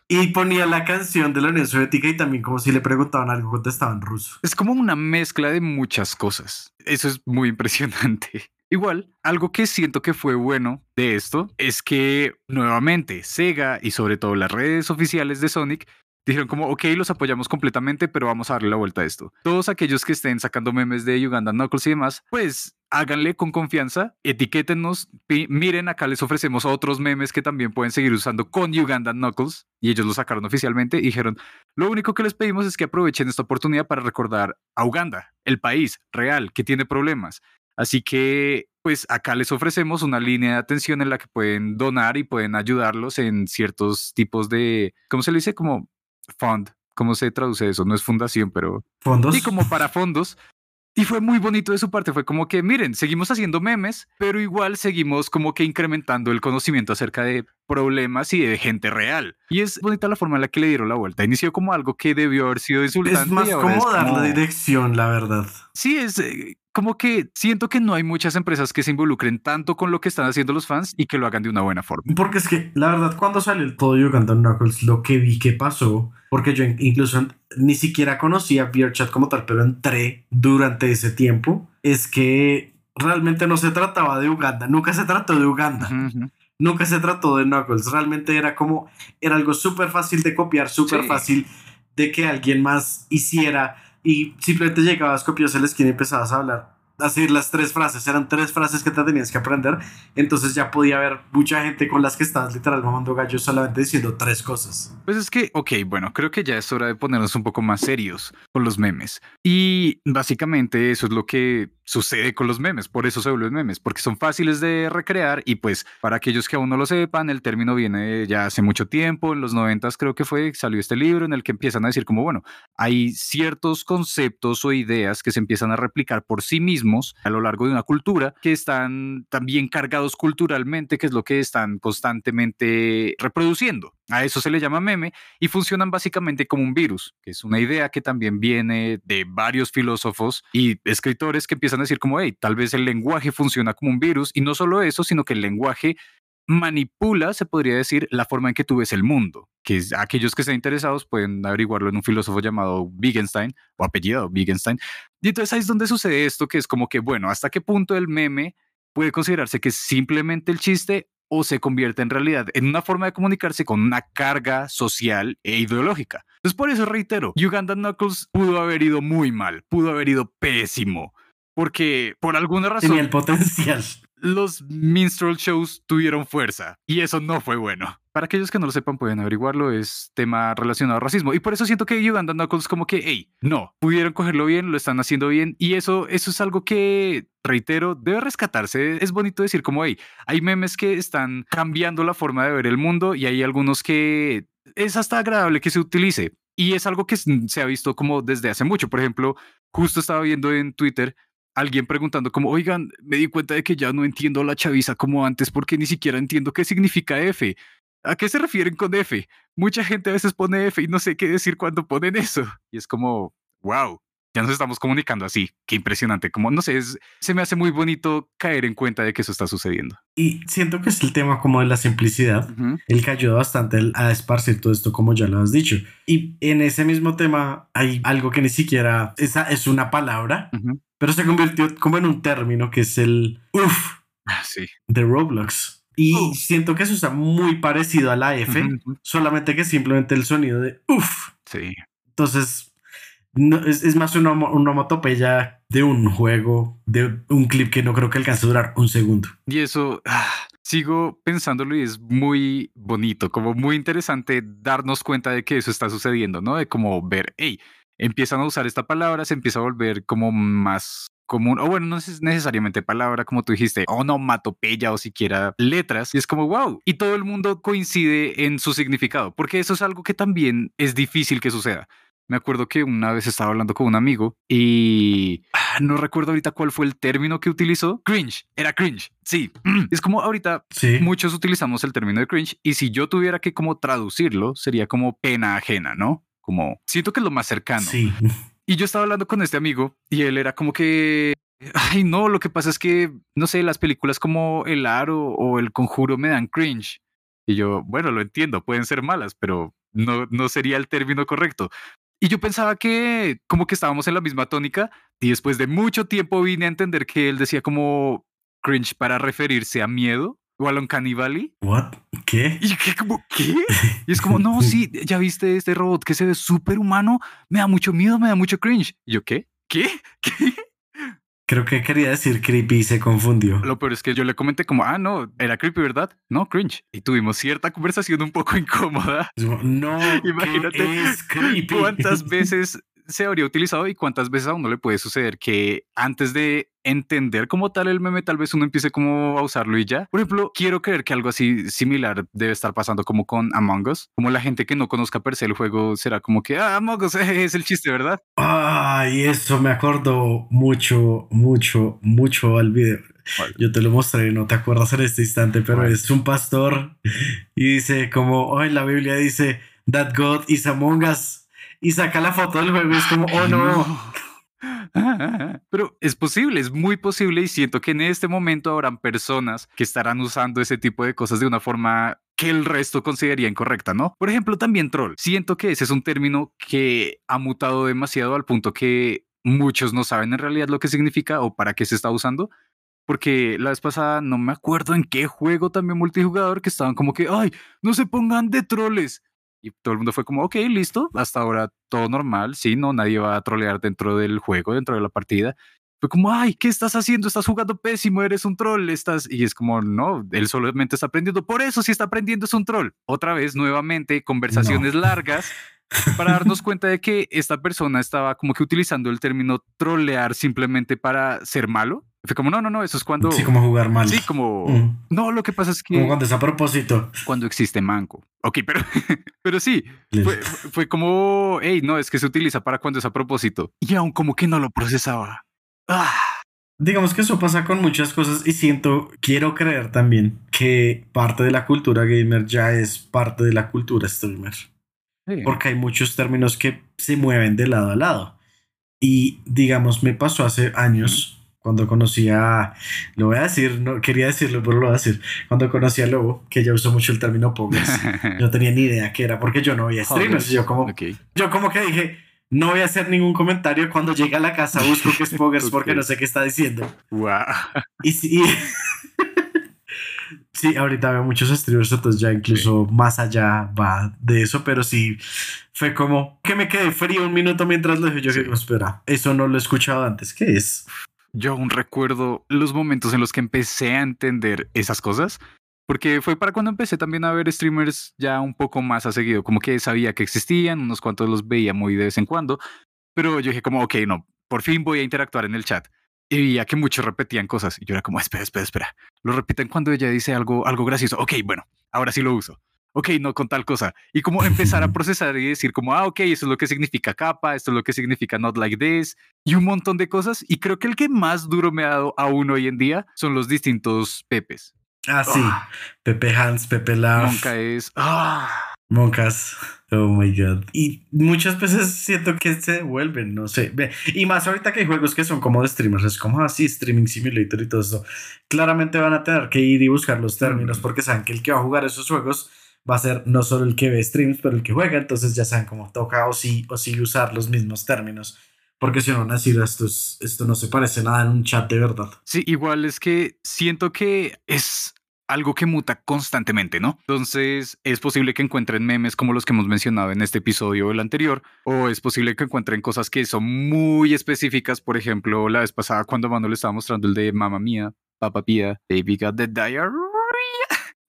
Y ponía la canción de la Unión Soviética y también como si le preguntaban algo contestaban ruso. Es como una mezcla de muchas cosas. Eso es muy impresionante. Igual, algo que siento que fue bueno de esto es que nuevamente Sega y sobre todo las redes oficiales de Sonic dijeron como, ok, los apoyamos completamente, pero vamos a darle la vuelta a esto. Todos aquellos que estén sacando memes de Uganda Knuckles y demás, pues háganle con confianza, etiquétenos, miren, acá les ofrecemos otros memes que también pueden seguir usando con Uganda Knuckles, y ellos lo sacaron oficialmente dijeron, lo único que les pedimos es que aprovechen esta oportunidad para recordar a Uganda, el país real que tiene problemas. Así que, pues acá les ofrecemos una línea de atención en la que pueden donar y pueden ayudarlos en ciertos tipos de, ¿cómo se le dice? Como fund. ¿Cómo se traduce eso? No es fundación, pero... Fondos. Sí, como para fondos. Y fue muy bonito de su parte, fue como que, miren, seguimos haciendo memes, pero igual seguimos como que incrementando el conocimiento acerca de problemas y de gente real. Y es bonita la forma en la que le dieron la vuelta. Inició como algo que debió haber sido insultante. Es más como dar la dirección, la verdad. Sí, es eh, como que siento que no hay muchas empresas que se involucren tanto con lo que están haciendo los fans y que lo hagan de una buena forma. Porque es que, la verdad, cuando salió el todo Uganda Knuckles, lo que vi que pasó, porque yo incluso ni siquiera conocía VRChat como tal, pero entré durante ese tiempo, es que realmente no se trataba de Uganda, nunca se trató de Uganda. Nunca se trató de Knuckles, realmente era como, era algo súper fácil de copiar, súper fácil de que alguien más hiciera y simplemente llegabas, copias el skin y empezabas a hablar. Así las tres frases, eran tres frases que te tenías que aprender, entonces ya podía haber mucha gente con las que estabas literal mamando gallos solamente diciendo tres cosas. Pues es que, ok, bueno, creo que ya es hora de ponernos un poco más serios con los memes. Y básicamente eso es lo que sucede con los memes, por eso se vuelven memes, porque son fáciles de recrear y pues para aquellos que aún no lo sepan, el término viene ya hace mucho tiempo, en los noventas creo que fue, salió este libro en el que empiezan a decir como, bueno, hay ciertos conceptos o ideas que se empiezan a replicar por sí mismos a lo largo de una cultura que están también cargados culturalmente, que es lo que están constantemente reproduciendo. A eso se le llama meme y funcionan básicamente como un virus, que es una idea que también viene de varios filósofos y escritores que empiezan a decir como, hey, tal vez el lenguaje funciona como un virus y no solo eso, sino que el lenguaje manipula, se podría decir, la forma en que tú ves el mundo, que aquellos que estén interesados pueden averiguarlo en un filósofo llamado Wittgenstein o apellido Wittgenstein. Y entonces ahí es donde sucede esto, que es como que, bueno, ¿hasta qué punto el meme puede considerarse que es simplemente el chiste o se convierte en realidad en una forma de comunicarse con una carga social e ideológica. Entonces, por eso reitero, Uganda Knuckles pudo haber ido muy mal, pudo haber ido pésimo, porque por alguna razón... Tenía el potencial los minstrel shows tuvieron fuerza y eso no fue bueno. Para aquellos que no lo sepan, pueden averiguarlo, es tema relacionado al racismo. Y por eso siento que Uganda Knuckles como que, hey, no, pudieron cogerlo bien, lo están haciendo bien. Y eso, eso es algo que, reitero, debe rescatarse. Es bonito decir como, hey, hay memes que están cambiando la forma de ver el mundo y hay algunos que es hasta agradable que se utilice. Y es algo que se ha visto como desde hace mucho. Por ejemplo, justo estaba viendo en Twitter alguien preguntando como, oigan, me di cuenta de que ya no entiendo la chaviza como antes porque ni siquiera entiendo qué significa F. ¿A qué se refieren con F? Mucha gente a veces pone F y no sé qué decir cuando ponen eso. Y es como, wow, ya nos estamos comunicando así. Qué impresionante. Como, no sé, se me hace muy bonito caer en cuenta de que eso está sucediendo. Y siento que es el tema como de la simplicidad, el que ayuda bastante a esparcir todo esto, como ya lo has dicho. Y en ese mismo tema hay algo que ni siquiera esa es una palabra, pero se convirtió como en un término que es el uff ah, sí. de Roblox Y Oh. siento que se usa muy parecido a la F, Ujú. solamente que simplemente el sonido de uff. Sí. Entonces, no, es, es más una, una onomatopeya de un juego, de un clip que no creo que alcance a durar un segundo. Y eso, ah, sigo pensándolo y es muy bonito, como muy interesante darnos cuenta de que eso está sucediendo, ¿no? De como ver, hey, empiezan a usar esta palabra, se empieza a volver como más común, o bueno, no es necesariamente palabra, como tú dijiste, onomatopeya o siquiera letras, y es como, wow, y todo el mundo coincide en su significado, porque eso es algo que también es difícil que suceda. Me acuerdo que una vez estaba hablando con un amigo y ah, no recuerdo ahorita cuál fue el término que utilizó. Cringe, era cringe. Sí, es como ahorita Sí. muchos utilizamos el término de cringe y si yo tuviera que como traducirlo sería como pena ajena, ¿no? Como siento que es lo más cercano. Sí. Y yo estaba hablando con este amigo y él era como que, ay no, lo que pasa es que, no sé, las películas como El Aro o El Conjuro me dan cringe. Y yo, bueno, lo entiendo, pueden ser malas, pero no, no sería el término correcto. Y yo pensaba que como que estábamos en la misma tónica y después de mucho tiempo vine a entender que él decía como cringe para referirse a miedo o a lo Uncanny Valley. What? ¿Qué? Y quedé como, ¿qué? Y es como, no, sí, ya viste este robot que se ve súper humano, me da mucho miedo, me da mucho cringe. Y yo, ¿qué? ¿Qué? ¿Qué? Creo que quería decir creepy y se confundió. Lo peor es que yo le comenté como, ah, no, era creepy, ¿verdad? No, cringe. Y tuvimos cierta conversación un poco incómoda. No, Imagínate ¿qué es creepy. ¿Cuántas veces se habría utilizado y cuántas veces a uno le puede suceder que antes de entender como tal el meme, tal vez uno empiece como a usarlo y ya. Por ejemplo, quiero creer que algo así similar debe estar pasando como con Among Us. Como la gente que no conozca per se el juego será como que, ah, Among Us es el chiste, ¿verdad? Ay, eso me acordó mucho, mucho, mucho al video. Yo te lo mostré, no te acuerdas en este instante, pero es un pastor y dice como, oh, en la Biblia dice, that God is among us. Y saca la foto del juego y es como, oh no. Pero es posible, es muy posible y siento que en este momento habrán personas que estarán usando ese tipo de cosas de una forma que el resto consideraría incorrecta, ¿no? Por ejemplo, también troll. Siento que ese es un término que ha mutado demasiado al punto que muchos no saben en realidad lo que significa o para qué se está usando. Porque la vez pasada no me acuerdo en qué juego también multijugador que estaban como que, ay, no se pongan de troles. Y todo el mundo fue como, ok, listo, hasta ahora todo normal, sí, no, nadie va a trolear dentro del juego, dentro de la partida. Fue como, ay, ¿qué estás haciendo? Estás jugando pésimo, eres un troll, estás... Y es como, no, él solamente está aprendiendo. Por eso, si está aprendiendo, es un troll. Otra vez, nuevamente, conversaciones largas para darnos cuenta de que esta persona estaba como que utilizando el término trolear simplemente para ser malo. Fue como, no, no, no, eso es cuando... Sí, como jugar mal. Sí, como... Mm. No, lo que pasa es que Como cuando es a propósito. cuando existe manco. Ok, pero, pero sí, fue, fue como, hey, no, es que se utiliza para cuando es a propósito. Y aún como que no lo procesaba. Ah, Digamos que eso pasa con muchas cosas y siento, quiero creer también que parte de la cultura gamer ya es parte de la cultura streamer. sí. Porque hay muchos términos que se mueven de lado a lado. Y digamos, me pasó hace años cuando conocí a, lo voy a decir, no quería decirlo, pero lo voy a decir, cuando conocí a Lobo, que ya usó mucho el término poggers, yo no tenía ni idea qué era, porque yo no veía streamers, yo como, yo como que dije, no voy a hacer ningún comentario cuando llegue a la casa, busco que es poggers porque no sé qué está diciendo. Wow. Y sí, sí, ahorita veo muchos streamers, entonces ya incluso más allá va de eso, pero sí fue como que me quedé frío un minuto mientras lo dije. Yo Sí. que espera, eso no lo he escuchado antes. ¿Qué es? Yo aún recuerdo los momentos en los que empecé a entender esas cosas. Porque fue para cuando empecé también a ver streamers ya un poco más a seguido. Como que sabía que existían, unos cuantos los veía muy de vez en cuando. Pero yo dije como, ok, no, por fin voy a interactuar en el chat. Y veía que muchos repetían cosas. Y yo era como, espera, espera, espera. Lo repiten cuando ella dice algo, algo gracioso. Ok, bueno, ahora sí lo uso. Ok, no con tal cosa. Y como empezar a procesar y decir como, ah, ok, eso es lo que significa capa, esto es lo que significa not like this, y un montón de cosas. Y creo que el que más duro me ha dado aún hoy en día son los distintos pepes. Ah, sí. Ah. Pepe Hans, Pepe Love, Nunca es... Ah, Moncas. Oh my god. Y muchas veces siento que se devuelven, no sé. Y más ahorita que hay juegos que son como de streamers, es como así, streaming simulator y todo eso. Claramente van a tener que ir y buscar los términos porque saben que el que va a jugar esos juegos va a ser no solo el que ve streams, pero el que juega. Entonces ya saben cómo toca o sí o sí usar los mismos términos. Porque si no van a decir esto, es- esto no se parece nada en un chat de verdad. Sí, igual es que siento que es algo que muta constantemente, ¿no? Entonces es posible que encuentren memes como los que hemos mencionado en este episodio o el anterior, o es posible que encuentren cosas que son muy específicas, por ejemplo, la vez pasada cuando Mano le estaba mostrando el de Mamma Mía, Papa Pía, Baby Got the Diarrhea.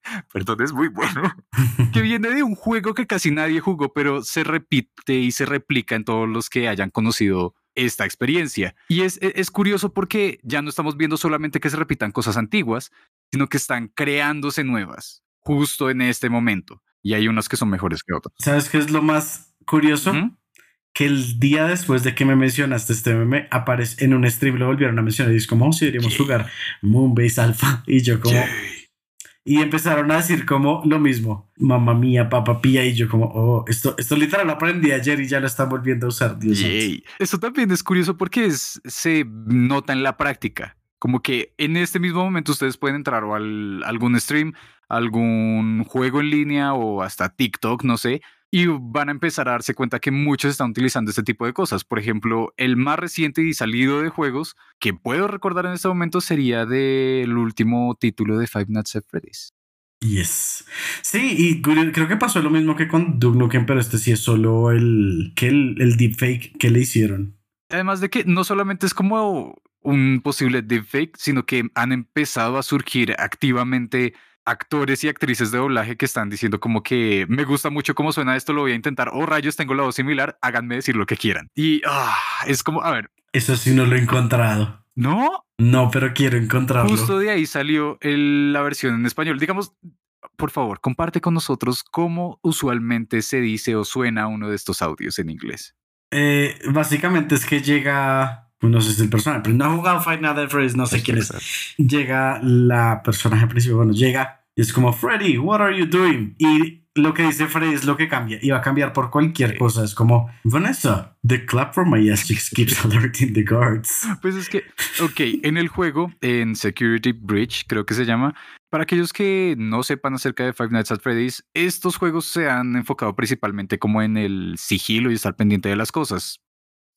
Perdón, es muy bueno. que viene de un juego que casi nadie jugó, pero se repite y se replica en todos los que hayan conocido esta experiencia. Y es, e, es, curioso porque ya no estamos viendo solamente que se repitan cosas antiguas, sino que están creándose nuevas justo en este momento. Y hay unas que son mejores que otras. ¿Sabes qué es lo más curioso? Que el día después de que me mencionaste este meme, aparece en un stream, lo volvieron a mencionar y es como, oh, si deberíamos jugar Moonbase Alpha. Y yo como... Y empezaron a decir como lo mismo, mamá mía, papá pía, y yo como, oh, esto, esto literal lo aprendí ayer y ya lo están volviendo a usar. Dios Eso también es curioso porque se nota en la práctica. Como que en este mismo momento ustedes pueden entrar o al algún stream, algún juego en línea o hasta TikTok, no sé, y van a empezar a darse cuenta que muchos están utilizando este tipo de cosas. Por ejemplo, el más reciente y salido de juegos que puedo recordar en este momento sería del último título de Five Nights at Freddy's. Yes. Sí, y creo que pasó lo mismo que con Duke Nukem, pero este sí es solo el, que el, el deepfake que le hicieron. Además de que no solamente es como un posible deepfake, sino que han empezado a surgir activamente actores y actrices de doblaje que están diciendo como que me gusta mucho cómo suena esto, lo voy a intentar, o oh, rayos, tengo la voz similar, háganme decir lo que quieran. Y ah, es como, a ver. Eso sí no lo he encontrado. ¿No? No, pero quiero encontrarlo. Justo de ahí salió la versión en español. Digamos, por favor, comparte con nosotros cómo usualmente se dice o suena uno de estos audios en inglés. Eh, básicamente es que llega pues no sé si es el personaje, pero no ha jugado Fight Night at Freddy's, no sé quién es. Llega la personaje principal, bueno, llega y es como, Freddy, what are you doing? Y lo que dice Freddy es lo que cambia y va a cambiar por cualquier cosa. Es como, Vanessa, the clap from my ass keeps alerting the guards. Pues es que, ok, en el juego, en Security Bridge, creo que se llama, para aquellos que no sepan acerca de Five Nights at Freddy's, estos juegos se han enfocado principalmente como en el sigilo y estar pendiente de las cosas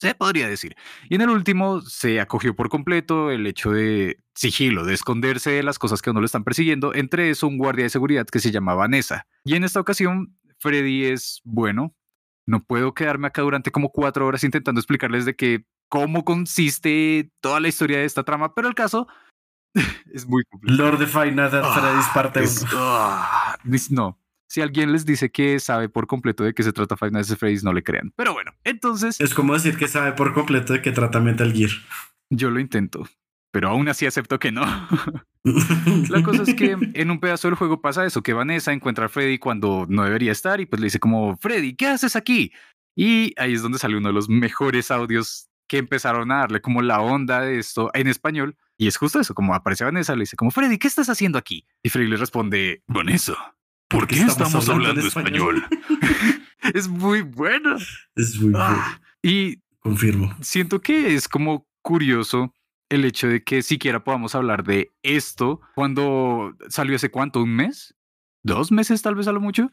se podría decir. Y en el último se acogió por completo el hecho de sigilo, de esconderse de las cosas que a uno lo están persiguiendo, entre eso un guardia de seguridad que se llama Vanessa. Y en esta ocasión, Freddy es bueno. No puedo quedarme acá durante como cuatro horas intentando explicarles de que cómo consiste toda la historia de esta trama, pero el caso es muy complicado. Lord de Final Freddy's parte 1. Ah, no, si alguien les dice que sabe por completo de qué se trata Five Nights at Freddy's, no le crean. Pero bueno, entonces... Es como decir que sabe por completo de qué trata Metal Gear. Yo lo intento, pero aún así acepto que no. La cosa es que en un pedazo del juego pasa eso, que Vanessa encuentra a Freddy cuando no debería estar y pues le dice como, Freddy, ¿qué haces aquí? Y ahí es donde sale uno de los mejores audios que empezaron a darle como la onda de esto en español. Y es justo eso, como aparece Vanessa, le dice como, Freddy, ¿qué estás haciendo aquí? Y Freddy le responde, Vanessa, ¿Por qué estamos, hablando, español? es muy bueno. Es muy bueno. Ah, y confirmo. Siento que es como curioso el hecho de que siquiera podamos hablar de esto cuando salió hace cuánto, un mes, dos meses tal vez a lo mucho.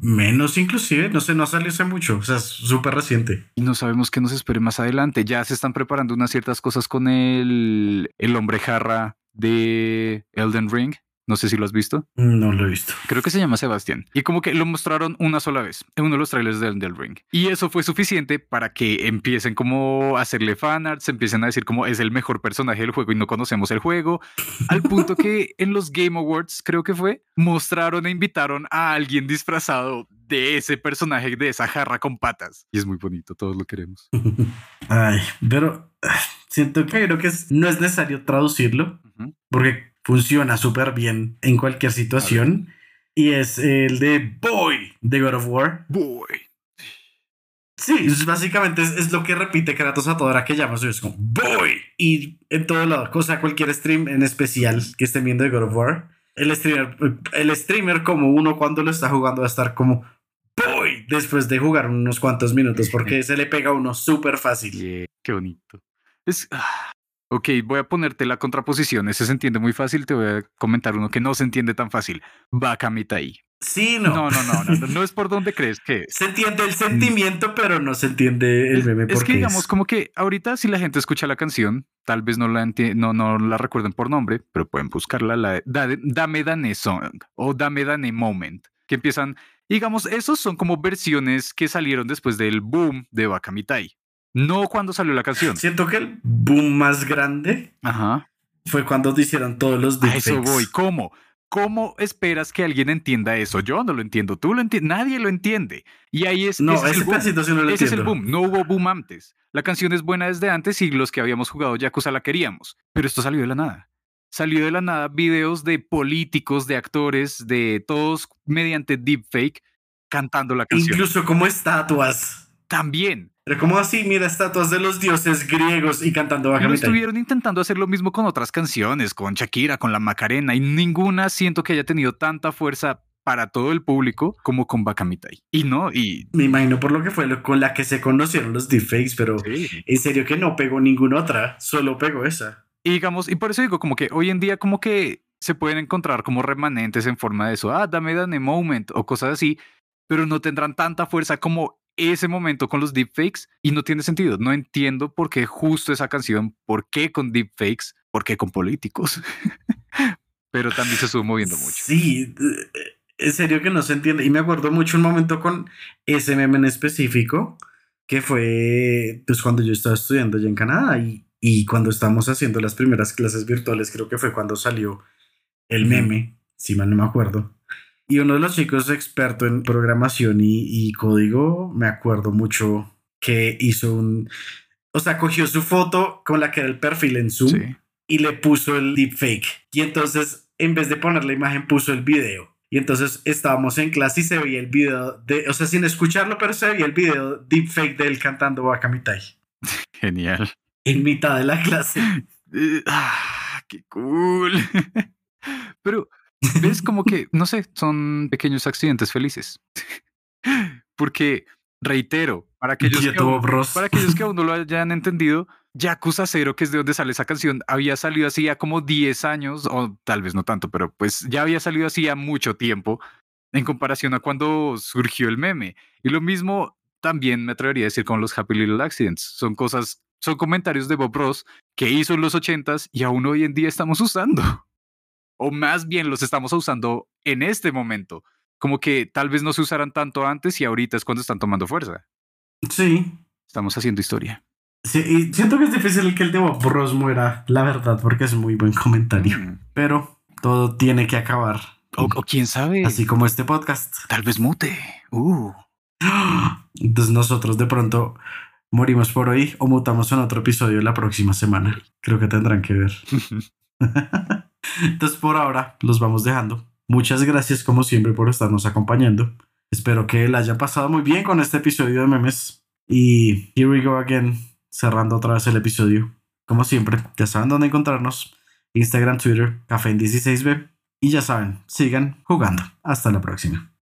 Menos inclusive, no sé, no salió hace mucho, o sea, es súper reciente. Y no sabemos qué nos espere más adelante. Ya se están preparando unas ciertas cosas con el, el hombre jarra de Elden Ring. No sé si lo has visto. No lo he visto. Creo que se llama Sebastián. Y como que lo mostraron una sola vez en uno de los trailers del, del Ring. Y eso fue suficiente para que empiecen como a hacerle fanarts, empiecen a decir como es el mejor personaje del juego y no conocemos el juego. Al punto que en los Game Awards, creo que fue, mostraron e invitaron a alguien disfrazado de ese personaje, de esa jarra con patas. Y es muy bonito, todos lo queremos. Ay, pero ah, siento que creo que no es necesario traducirlo, porque funciona súper bien en cualquier situación. Y es el de Boy de God of War. Boy. Sí, básicamente es, lo que repite Kratos a toda hora que llamas. Es como Boy. Y en todo lado, cosa, cualquier stream en especial que estén viendo de God of War, el streamer, el streamer como uno cuando lo está jugando va a estar como Boy después de jugar unos cuantos minutos porque se le pega a uno súper fácil. qué bonito. Es, ah, Ok, voy a ponerte la contraposición. Ese se entiende muy fácil. Te voy a comentar uno que no se entiende tan fácil. Baka Mitai. Sí, no. No, no, no, no, es por donde crees que es. Se entiende el sentimiento, pero no se entiende el meme es que digamos como que ahorita si la gente escucha la canción, tal vez no la enti- no, no la recuerden por nombre, pero pueden buscarla, la de Da- Dame Dane Song o Dame Dane Moment, que empiezan, digamos, esos son como versiones que salieron después del boom de Bakamitai, no cuando salió la canción. siento que el boom más grande Ajá. fue cuando hicieron todos los A eso deepfakes. voy. ¿Cómo? ¿Cómo esperas que alguien entienda eso? Yo no lo entiendo, tú lo entiendes, nadie lo entiende. Y ahí es, No, ese es el boom. sí no lo Ese es el boom. No hubo boom antes. La canción es buena desde antes y los que habíamos jugado Yakuza la queríamos. Pero esto salió de la nada. Salió de la nada videos de políticos, de actores, de todos mediante deepfake cantando la canción. Incluso como estatuas. También. Pero como así, mira, estatuas de los dioses griegos y cantando Y lo estuvieron intentando hacer lo mismo con otras canciones, con Shakira, con la Macarena, y ninguna siento que haya tenido tanta fuerza para todo el público como con Bakamitai. Y no, y Me imagino por lo que fue lo- con la que se conocieron los deepfakes, pero sí. en serio que no pegó ninguna otra, solo pegó esa. Y digamos, y por eso digo, como que hoy en día como que se pueden encontrar como remanentes en forma de eso, ah, dame dame moment o cosas así, pero no tendrán tanta fuerza como ese momento con los deepfakes y no tiene sentido. No entiendo por qué justo esa canción, por qué con deepfakes, por qué con políticos. pero también se estuvo moviendo mucho. Sí, eh, en serio que no se entiende. Y me acuerdo mucho un momento con ese meme en específico, que fue pues cuando yo estaba estudiando allá en Canadá y, y cuando estábamos haciendo las primeras clases virtuales, creo que fue cuando salió el meme, si mal no me acuerdo. Y uno de los chicos experto en programación y, y código, me acuerdo mucho que hizo un... O sea, cogió su foto con la que era el perfil en Zoom Sí. y le puso el deepfake. Y entonces, en vez de poner la imagen, puso el video. Y entonces estábamos en clase y se veía el video de, o sea, sin escucharlo, pero se veía el video deepfake de él cantando Wakamitai Genial. en mitad de la clase. Ah, qué cool. Pero ves como que, no sé, son pequeños accidentes felices. Porque, reitero, para aquellos, que aún, para aquellos que aún no lo hayan entendido, Yakuza 0, que es de donde sale esa canción, había salido así ya como 10 años, o tal vez no tanto, pero pues ya había salido así ya mucho tiempo en comparación a cuando surgió el meme. Y lo mismo también me atrevería a decir con los Happy Little Accidents. Son cosas, son comentarios de Bob Ross que hizo en los 80s y aún hoy en día estamos usando. O más bien los estamos usando en este momento. Como que tal vez no se usaran tanto antes y ahorita es cuando están tomando fuerza. Sí. Estamos haciendo historia. Sí, y siento que es difícil que el de Bob Ross muera, la verdad, porque es muy buen comentario. Mm. Pero todo tiene que acabar. O, o quién sabe, Así como este podcast. tal vez mute. Uh. Entonces nosotros de pronto morimos por hoy o mutamos en otro episodio la próxima semana. Creo que tendrán que ver. Entonces por ahora los vamos dejando. Muchas gracias como siempre por estarnos acompañando. Espero que la haya pasado muy bien con este episodio de memes. Y here we go again, cerrando otra vez el episodio. Como siempre, ya saben dónde encontrarnos. Instagram, Twitter, Café en 16B. Y ya saben, sigan jugando. Hasta la próxima.